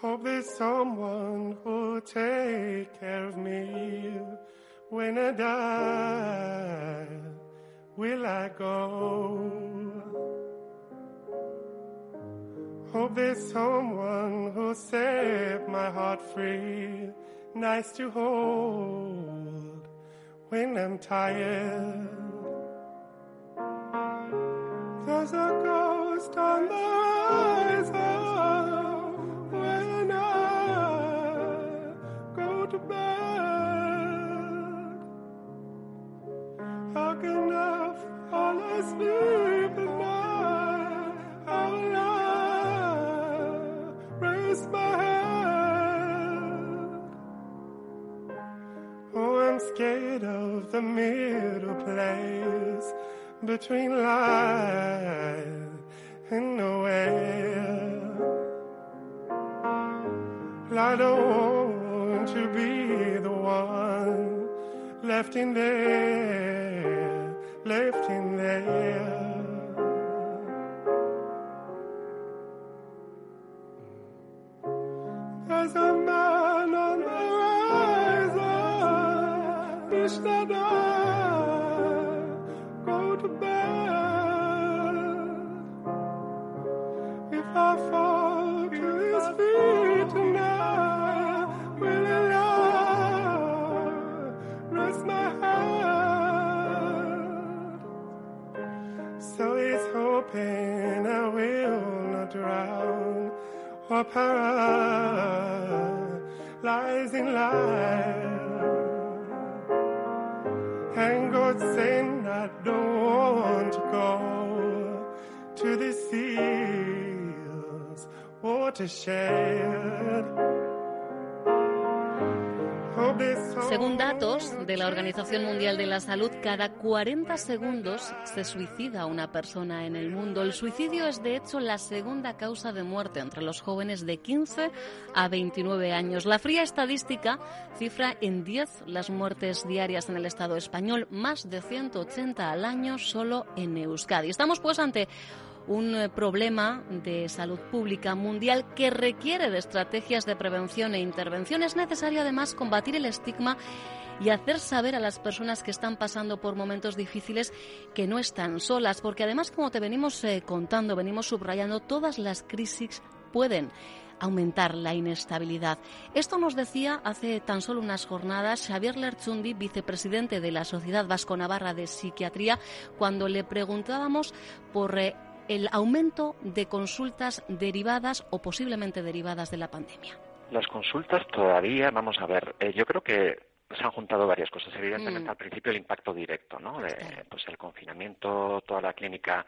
Hope there's someone who'll take care of me when I die. Will I go? Hope there's someone who'll set my heart free, nice to hold when I'm tired. There's a ghost on the horizon scared of the middle place between life and nowhere. I don't want to be the one left in there, left in there. That I go to bed. If I fall to his feet tonight, will I rest my head? So he's hoping I will not drown or paralyze in life. Lord, saying, I don't want to go to the sea's or to shed. Según datos de la Organización Mundial de la Salud, cada 40 segundos se suicida una persona en el mundo. El suicidio es, de hecho, la segunda causa de muerte entre los jóvenes de 15 a 29 años. La fría estadística cifra en 10 las muertes diarias en el Estado español, más de 180 al año solo en Euskadi. Estamos pues ante un eh, problema de salud pública mundial que requiere de estrategias de prevención e intervención. Es necesario además combatir el estigma y hacer saber a las personas que están pasando por momentos difíciles que no están solas, porque además, como te venimos eh, contando, venimos subrayando, todas las crisis pueden aumentar la inestabilidad. Esto nos decía hace tan solo unas jornadas Xavier Lerchundi, vicepresidente de la Sociedad Vasco Navarra de Psiquiatría, cuando le preguntábamos por eh, el aumento de consultas derivadas o posiblemente derivadas de la pandemia. Las consultas todavía, vamos a ver, eh, yo creo que se han juntado varias cosas. Evidentemente, Mm. al principio el impacto directo, ¿no? De, pues el confinamiento, toda la clínica,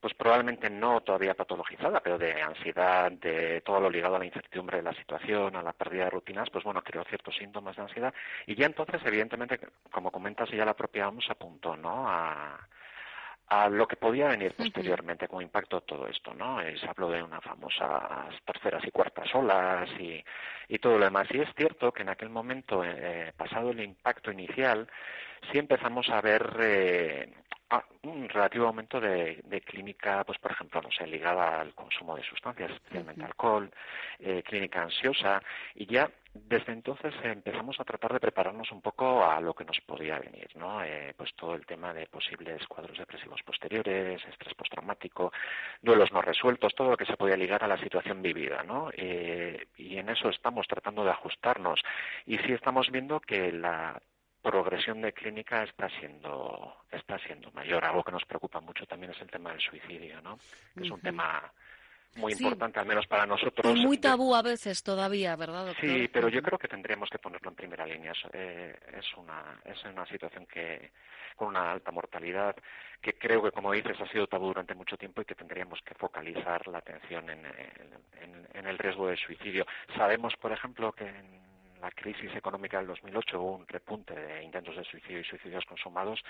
pues probablemente no todavía patologizada, pero de ansiedad, de todo lo ligado a la incertidumbre de la situación, a la pérdida de rutinas, pues bueno, creó ciertos síntomas de ansiedad. Y ya entonces, evidentemente, como comentas, ya la propia OMS apuntó, ¿no? A, a lo que podía venir posteriormente como impacto todo esto, ¿no? Eh, Se habló de unas famosas terceras y cuartas olas y, y todo lo demás. Y es cierto que en aquel momento, eh, pasado el impacto inicial, sí empezamos a ver eh, ah, un relativo aumento de, de clínica, pues por ejemplo, no sé, ligada al consumo de sustancias, especialmente alcohol, eh, clínica ansiosa, y ya desde entonces empezamos a tratar de prepararnos un poco a lo que nos podía venir, ¿no? Eh, pues todo el tema de posibles cuadros depresivos posteriores, estrés postraumático, duelos no resueltos, todo lo que se podía ligar a la situación vivida, ¿no? Eh, y en eso estamos tratando de ajustarnos. Y sí estamos viendo que la progresión de clínica está siendo está siendo mayor. Algo que nos preocupa mucho también es el tema del suicidio, ¿no? Que es un tema muy importante, al menos para nosotros. Muy tabú a veces todavía, ¿verdad? Doctor? Sí, pero yo creo que tendríamos que ponerlo en primera línea. Es, eh, es, una, es una situación que con una alta mortalidad que creo que, como dices, ha sido tabú durante mucho tiempo y que tendríamos que focalizar la atención en, en, en el riesgo de suicidio. Sabemos, por ejemplo, que en la crisis económica del 2008 hubo un repunte de intentos de suicidio y suicidios consumados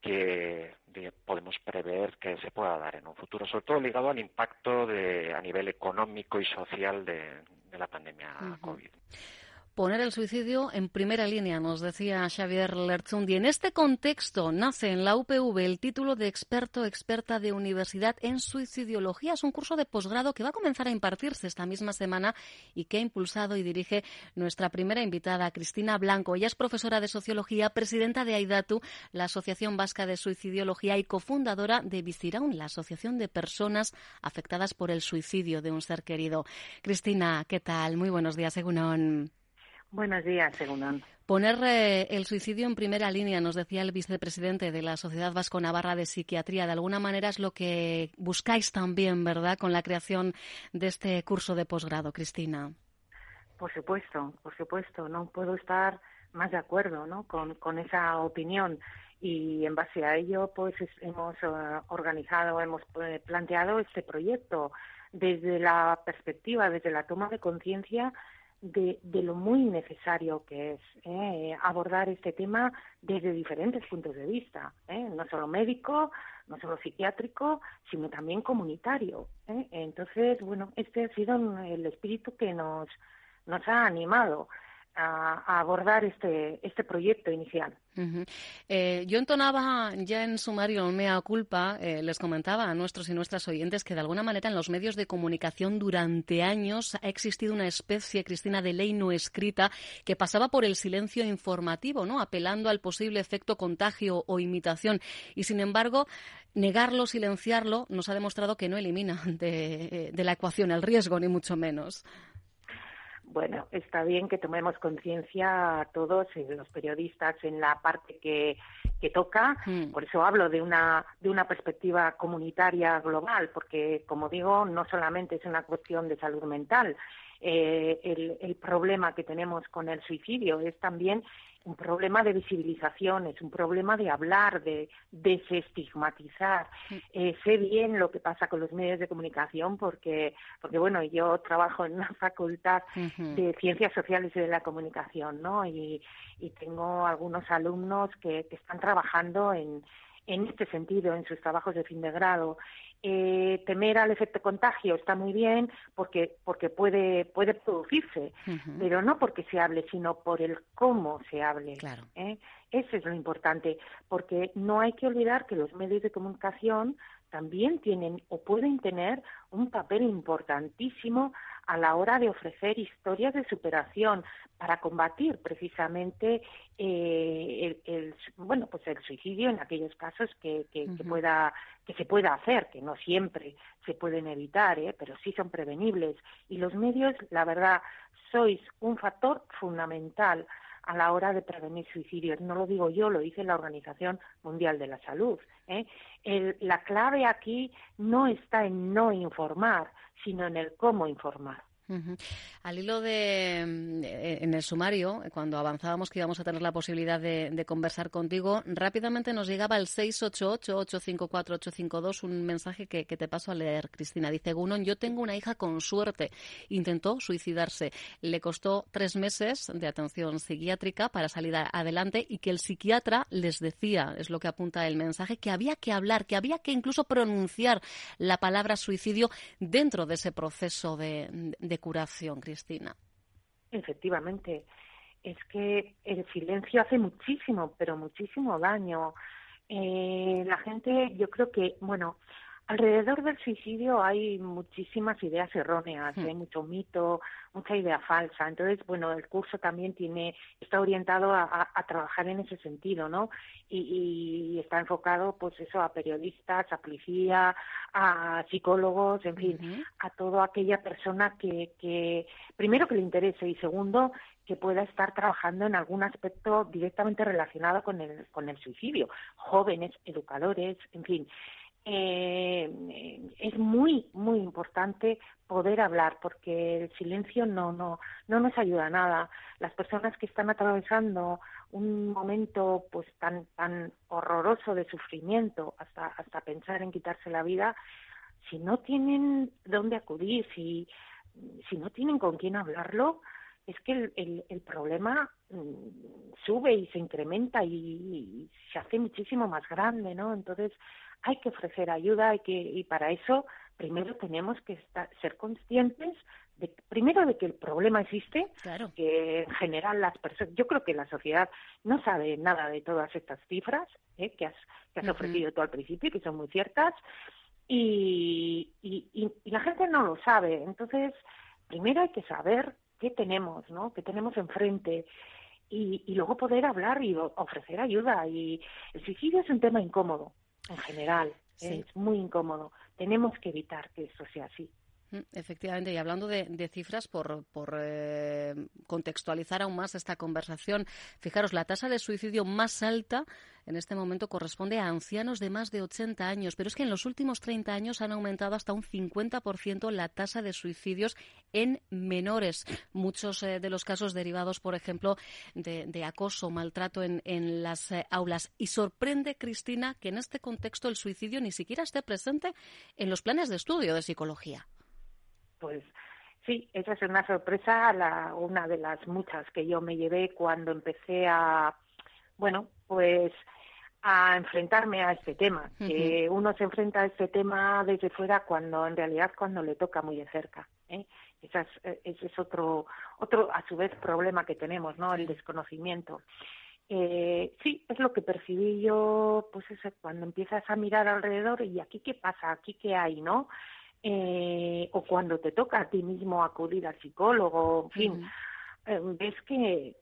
que podemos prever que se pueda dar en un futuro, sobre todo ligado al impacto de, a nivel económico y social de, la pandemia COVID poner el suicidio en primera línea, nos decía Xavier Lerzundi. En este contexto nace en la UPV el título de experto experta de universidad en suicidología. Es un curso de posgrado que va a comenzar a impartirse esta misma semana y que ha impulsado y dirige nuestra primera invitada, Cristina Blanco. Ella es profesora de sociología, presidenta de AIDATU, la Asociación Vasca de Suicidología y cofundadora de Viciraun, la Asociación de Personas Afectadas por el Suicidio de un Ser Querido. Cristina, ¿qué tal? Muy buenos días, según Buenos días, según Poner eh, el suicidio en primera línea, nos decía el vicepresidente de la Sociedad Vasco Navarra de Psiquiatría. De alguna manera es lo que buscáis también, ¿verdad?, con la creación de este curso de posgrado, Cristina. Por supuesto, por supuesto. No puedo estar más de acuerdo ¿no? con, con esa opinión y en base a ello pues hemos eh, organizado, hemos eh, planteado este proyecto desde la perspectiva, desde la toma de conciencia de, de, lo muy necesario que es ¿eh? abordar este tema desde diferentes puntos de vista, ¿eh? no solo médico, no solo psiquiátrico, sino también comunitario. ¿eh? Entonces, bueno, este ha sido el espíritu que nos, nos ha animado a, abordar este, este proyecto inicial. Eh, yo entonaba ya en sumario mea culpa, eh, les comentaba a nuestros y nuestras oyentes que de alguna manera en los medios de comunicación durante años ha existido una especie, Cristina, de ley no escrita que pasaba por el silencio informativo, ¿no? apelando al posible efecto contagio o imitación. Y sin embargo, negarlo, silenciarlo, nos ha demostrado que no elimina de, de la ecuación el riesgo, ni mucho menos bueno, está bien que tomemos conciencia todos, los periodistas, en la parte que, que toca. Mm. Por eso hablo de una, de una perspectiva comunitaria global, porque, como digo, no solamente es una cuestión de salud mental. Eh, el, el problema que tenemos con el suicidio es también un problema de visibilización, es un problema de hablar, de desestigmatizar. Eh, sé bien lo que pasa con los medios de comunicación porque, porque bueno, yo trabajo en una facultad de ciencias sociales y de la comunicación, ¿no? Y, y tengo algunos alumnos que, que están trabajando en, en este sentido en sus trabajos de fin de grado. Eh, temer al efecto contagio está muy bien porque porque puede puede producirse, pero no porque se hable, sino por el cómo se hable. Claro. ¿eh? Eso es lo importante, porque no hay que olvidar que los medios de comunicación también tienen o pueden tener un papel importantísimo a la hora de ofrecer historias de superación para combatir precisamente eh, el, bueno pues el suicidio en aquellos casos que, que, pueda que se pueda hacer que no siempre se pueden evitar ¿eh? pero sí son prevenibles y los medios la verdad sois un factor fundamental a la hora de prevenir suicidios. No lo digo yo, lo dice la Organización Mundial de la Salud. ¿eh? la clave aquí no está en no informar, sino en el cómo informar. Al hilo de, mm, eh, en el sumario, cuando avanzábamos que íbamos a tener la posibilidad de, conversar contigo, rápidamente nos llegaba el 688-854-852, un mensaje que, te paso a leer, Cristina. Dice Gunon, yo tengo una hija con suerte. Intentó suicidarse. Le costó tres meses de atención psiquiátrica para salir adelante y que el psiquiatra les decía, es lo que apunta el mensaje, que había que hablar, que había que incluso pronunciar la palabra suicidio dentro de ese proceso de curación, Cristina. Efectivamente, es que el silencio hace muchísimo, pero muchísimo daño. Eh, la gente, yo creo que, bueno, Alrededor del suicidio hay muchísimas ideas erróneas, hmm. hay mucho mito, mucha idea falsa. Entonces, bueno, el curso también tiene está orientado a, trabajar en ese sentido, ¿no? Y, está enfocado, pues eso, a periodistas, a policía, a psicólogos, en fin, a toda aquella persona que, que primero que le interese y segundo que pueda estar trabajando en algún aspecto directamente relacionado con el con el suicidio, jóvenes, educadores, en fin. Eh, es muy, muy importante poder hablar porque el silencio no, no, no nos ayuda a nada. Las personas que están atravesando un momento pues tan, tan horroroso de sufrimiento hasta, hasta pensar en quitarse la vida, si no tienen dónde acudir, si, si no tienen con quién hablarlo, es que el, el, problema mm, sube y se incrementa y, y, se hace muchísimo más grande, ¿no? Entonces hay que ofrecer ayuda, hay que y para eso primero tenemos que estar, ser conscientes de, primero de que el problema existe, claro. que en general las personas, yo creo que la sociedad no sabe nada de todas estas cifras ¿eh? que has, que has uh -huh. ofrecido tú al principio, que son muy ciertas, y, y, y, y la gente no lo sabe. Entonces, primero hay que saber qué tenemos, ¿no? ¿Qué tenemos enfrente? Y, y luego poder hablar y ofrecer ayuda. Y el suicidio es un tema incómodo, en general. Sí. Es muy incómodo. Tenemos que evitar que eso sea así. Mm, efectivamente, y hablando de, cifras, por, eh, contextualizar aún más esta conversación, fijaros, la tasa de suicidio más alta en este momento corresponde a ancianos de más de 80 años, pero es que en los últimos 30 años han aumentado hasta un 50% la tasa de suicidios en menores. Muchos eh, de los casos derivados, por ejemplo, de, de acoso, maltrato en, en las eh, aulas. Y sorprende, Cristina, que en este contexto el suicidio ni siquiera esté presente en los planes de estudio de psicología pues sí, esa es una sorpresa, la, una de las muchas que yo me llevé cuando empecé a, bueno, pues a enfrentarme a este tema, uh -huh. que uno se enfrenta a este tema desde fuera cuando en realidad cuando le toca muy de cerca. ¿eh? Esa es, ese es otro, otro a su vez problema que tenemos, ¿no? El desconocimiento. Eh, sí, es lo que percibí yo, pues eso, cuando empiezas a mirar alrededor y aquí qué pasa, aquí qué hay, ¿no? Eh, o cuando te toca a ti mismo acudir al psicólogo, en fin, uh -huh. eh, ves que,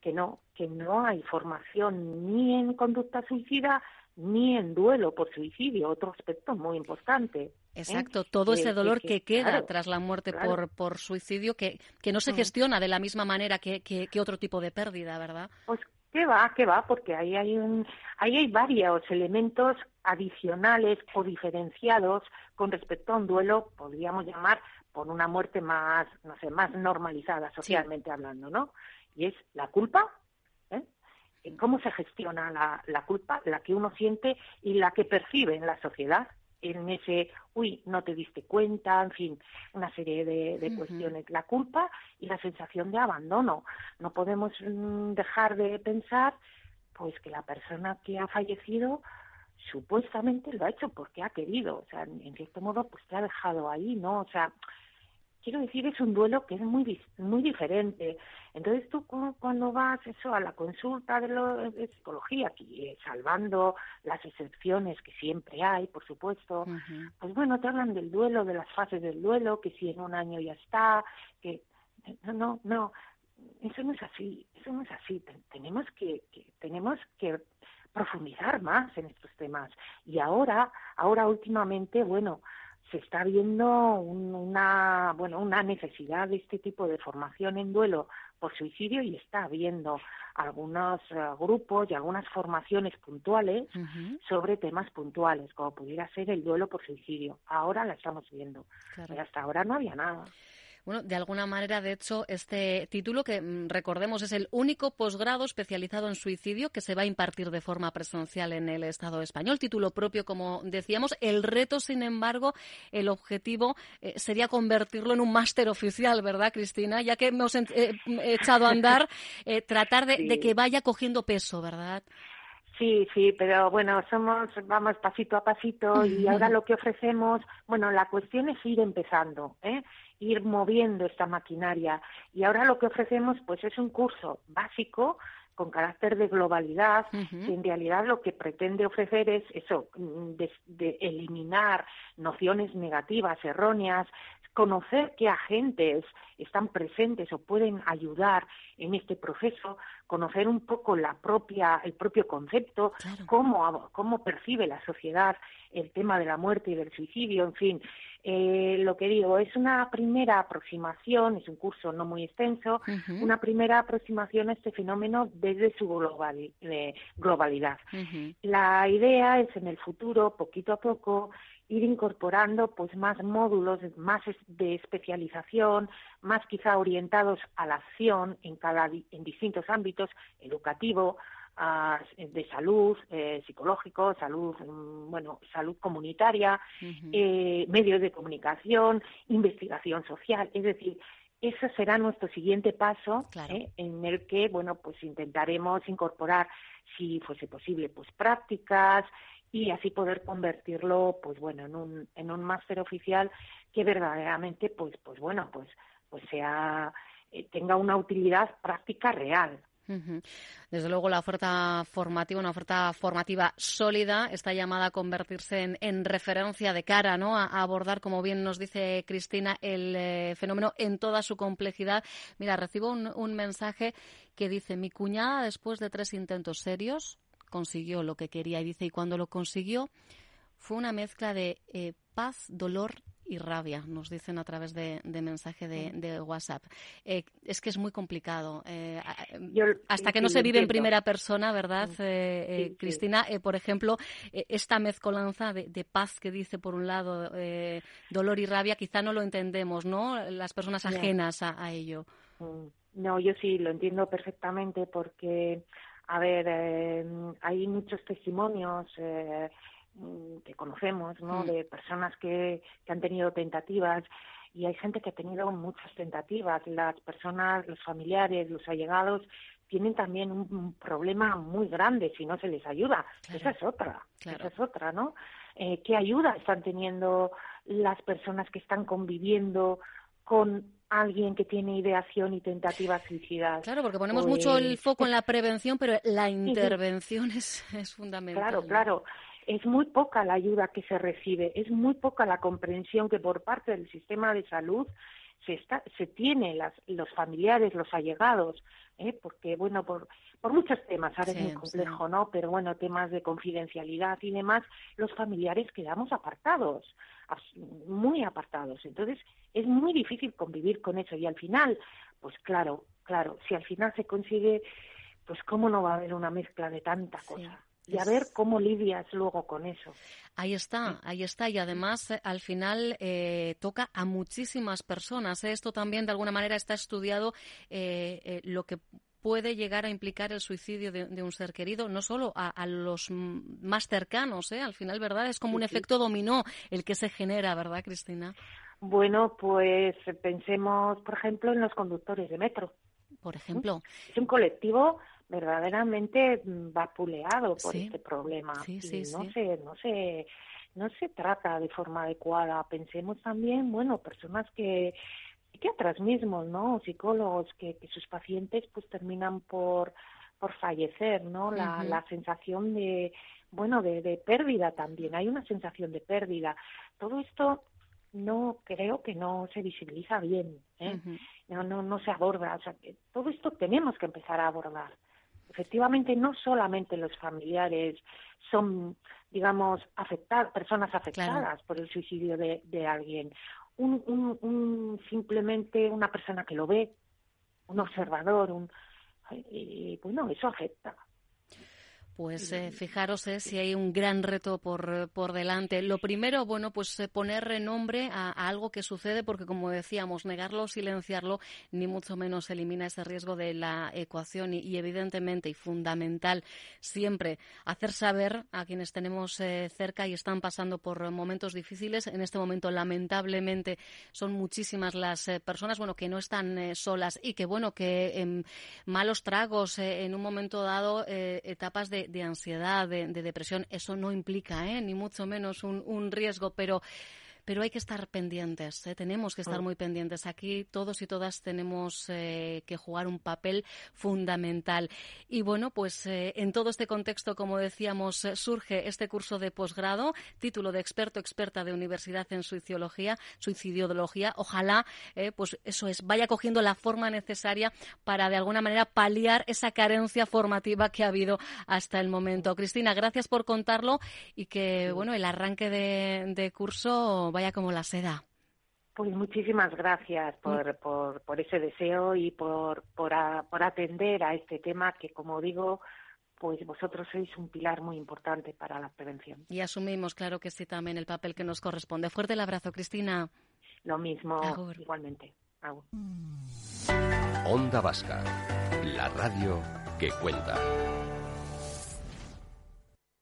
que no, que no hay formación ni en conducta suicida ni en duelo por suicidio, otro aspecto muy importante. ¿eh? Exacto, ¿eh? todo ese dolor que, que, que queda claro, tras la muerte claro. por, por suicidio, que, que no se gestiona de la misma manera que, que, que otro tipo de pérdida, ¿verdad? Pues ¿Qué va? ¿Qué va? Porque ahí hay, un, ahí hay varios elementos adicionales o diferenciados con respecto a un duelo, podríamos llamar, por una muerte más, no sé, más normalizada socialmente sí. hablando, ¿no? Y es la culpa, ¿eh? cómo se gestiona la, la culpa, la que uno siente y la que percibe en la sociedad en ese, uy, no te diste cuenta, en fin, una serie de, de uh -huh. cuestiones. La culpa y la sensación de abandono. No podemos mm, dejar de pensar, pues, que la persona que ha fallecido supuestamente lo ha hecho porque ha querido, o sea, en cierto modo, pues te ha dejado ahí, ¿no? O sea, quiero decir, es un duelo que es muy muy diferente. Entonces tú cuando vas eso a la consulta de, lo, de psicología, aquí, eh, salvando las excepciones que siempre hay, por supuesto, uh -huh. pues bueno, te hablan del duelo, de las fases del duelo, que si en un año ya está, que no, no, no, eso no es así, eso no es así. Tenemos que, que tenemos que profundizar más en estos temas. Y ahora, ahora últimamente, bueno, se está viendo un, una bueno una necesidad de este tipo de formación en duelo por suicidio y está habiendo algunos uh, grupos y algunas formaciones puntuales uh -huh. sobre temas puntuales como pudiera ser el duelo por suicidio ahora la estamos viendo claro. pero hasta ahora no había nada bueno, de alguna manera, de hecho, este título, que mm, recordemos es el único posgrado especializado en suicidio que se va a impartir de forma presencial en el Estado español. Título propio, como decíamos. El reto, sin embargo, el objetivo eh, sería convertirlo en un máster oficial, ¿verdad, Cristina? Ya que hemos eh, echado a andar, eh, tratar de, sí. de que vaya cogiendo peso, ¿verdad? Sí, sí, pero bueno, somos, vamos pasito a pasito y ahora lo que ofrecemos, bueno, la cuestión es ir empezando, ¿eh? Ir moviendo esta maquinaria. Y ahora lo que ofrecemos pues es un curso básico con carácter de globalidad, uh -huh. que en realidad lo que pretende ofrecer es eso, de, de eliminar nociones negativas, erróneas, conocer qué agentes están presentes o pueden ayudar en este proceso, conocer un poco la propia, el propio concepto, cómo, cómo percibe la sociedad el tema de la muerte y del suicidio, en fin. Eh, lo que digo, es una primera aproximación, es un curso no muy extenso, una primera aproximación a este fenómeno desde su globalidad. La idea es en el futuro, poquito a poco, ir incorporando pues más módulos más de especialización, más quizá orientados a la acción en cada en distintos ámbitos, educativo, de salud, eh, psicológico, salud, mm, bueno, salud comunitaria, eh, medios de comunicación, investigación social, es decir, ese será nuestro siguiente paso ¿eh? en el que, bueno, pues intentaremos incorporar, si fuese posible, pues prácticas y así poder convertirlo, pues bueno, en un, en un máster oficial que verdaderamente, pues, pues bueno, pues, pues sea, tenga una utilidad práctica real, desde luego la oferta formativa, una oferta formativa sólida, está llamada a convertirse en, referencia de cara, ¿no? A, abordar, como bien nos dice Cristina, el eh, fenómeno en toda su complejidad. Mira, recibo un, mensaje que dice mi cuñada después de tres intentos serios consiguió lo que quería y dice y cuando lo consiguió fue una mezcla de eh, paz, dolor y rabia, nos dicen a través de, mensaje de, WhatsApp. Eh, es que es muy complicado. Eh, hasta que no se vive en primera persona, ¿verdad, eh, Cristina? por ejemplo, esta mezcolanza de, paz que dice, por un lado, dolor y rabia, quizá no lo entendemos, ¿no? Las personas ajenas a, a, ello. Mm. No, yo sí lo entiendo perfectamente porque, a ver, hay muchos testimonios Mm, que conocemos, ¿no? Mm. De personas que, que han tenido tentativas y hay gente que ha tenido muchas tentativas. Las personas, los familiares, los allegados tienen también un, problema muy grande si no se les ayuda. Esa es otra, esa es otra, ¿no? Eh, ¿Qué ayuda están teniendo las personas que están conviviendo con alguien que tiene ideación y tentativas suicidas. Claro, porque ponemos mucho el pues foco en la prevención, pero la intervención es, es fundamental. Claro, claro es muy poca la ayuda que se recibe, es muy poca la comprensión que por parte del sistema de salud se, está, se tiene las, los familiares, los allegados, ¿eh? porque bueno, por, por muchos temas, ahora es muy complejo, ¿no? Pero bueno, temas de confidencialidad y demás, los familiares quedamos apartados, muy apartados. Entonces, es muy difícil convivir con eso y al final, pues claro, claro, si al final se consigue, pues cómo no va a haber una mezcla de tanta cosa y a ver cómo lidias luego con eso. Ahí está, ahí está. Y además, eh, al final, eh, toca a muchísimas personas. ¿eh? Esto también, de alguna manera, está estudiado lo que puede llegar a implicar el suicidio de, un ser querido, no solo a, los más cercanos, ¿eh? Al final, ¿verdad? Es como un efecto dominó el que se genera, ¿verdad, Cristina? Bueno, pues pensemos, por ejemplo, en los conductores de metro. Por ejemplo. Es un colectivo verdaderamente vapuleado por este problema. Sí, sí, no se, no se, no se trata de forma adecuada. Pensemos también, bueno, personas que psiquiatras mismos, ¿no? Psicólogos que, que sus pacientes pues terminan por por fallecer, ¿no? La, la sensación de, bueno, de, de pérdida también. Hay una sensación de pérdida. Todo esto no creo que no se visibiliza bien, ¿eh? no, no, no se aborda. O sea, todo esto tenemos que empezar a abordar efectivamente no solamente los familiares son, digamos, afectadas, personas afectadas por el suicidio de, de alguien. Un, un, un, simplemente una persona que lo ve, un observador, un, y, bueno, eso afecta. Pues eh, fijaros eh, si hay un gran reto por, por delante. Lo primero, bueno, pues eh, poner renombre a, algo que sucede porque, como decíamos, negarlo o silenciarlo ni mucho menos elimina ese riesgo de la ecuación y, evidentemente y fundamental siempre hacer saber a quienes tenemos cerca y están pasando por momentos difíciles. En este momento, lamentablemente, son muchísimas las personas, bueno, que no están solas y que, bueno, que en malos tragos, en un momento dado, etapas de de, ansiedad, de, depresión, eso no implica, ¿eh? ni mucho menos un, riesgo, pero pero hay que estar pendientes, ¿eh? tenemos que estar mm. muy pendientes. Aquí todos y todas tenemos eh, que jugar un papel fundamental. Y bueno, pues eh, en todo este contexto, como decíamos, surge este curso de posgrado, título de experto experta de universidad en suicidología, suicidología. Ojalá, pues eso es, vaya cogiendo la forma necesaria para de alguna manera paliar esa carencia formativa que ha habido hasta el momento. Cristina, gracias por contarlo y que bueno el arranque de, curso vaya como la seda. Pues muchísimas gracias por, por, por ese deseo y por, por, por atender a este tema que, como digo, pues vosotros sois un pilar muy importante para la prevención. Y asumimos, claro que sí, también el papel que nos corresponde. Fuerte el abrazo, Cristina. Lo mismo, igualmente. Onda Vasca, la radio que cuenta.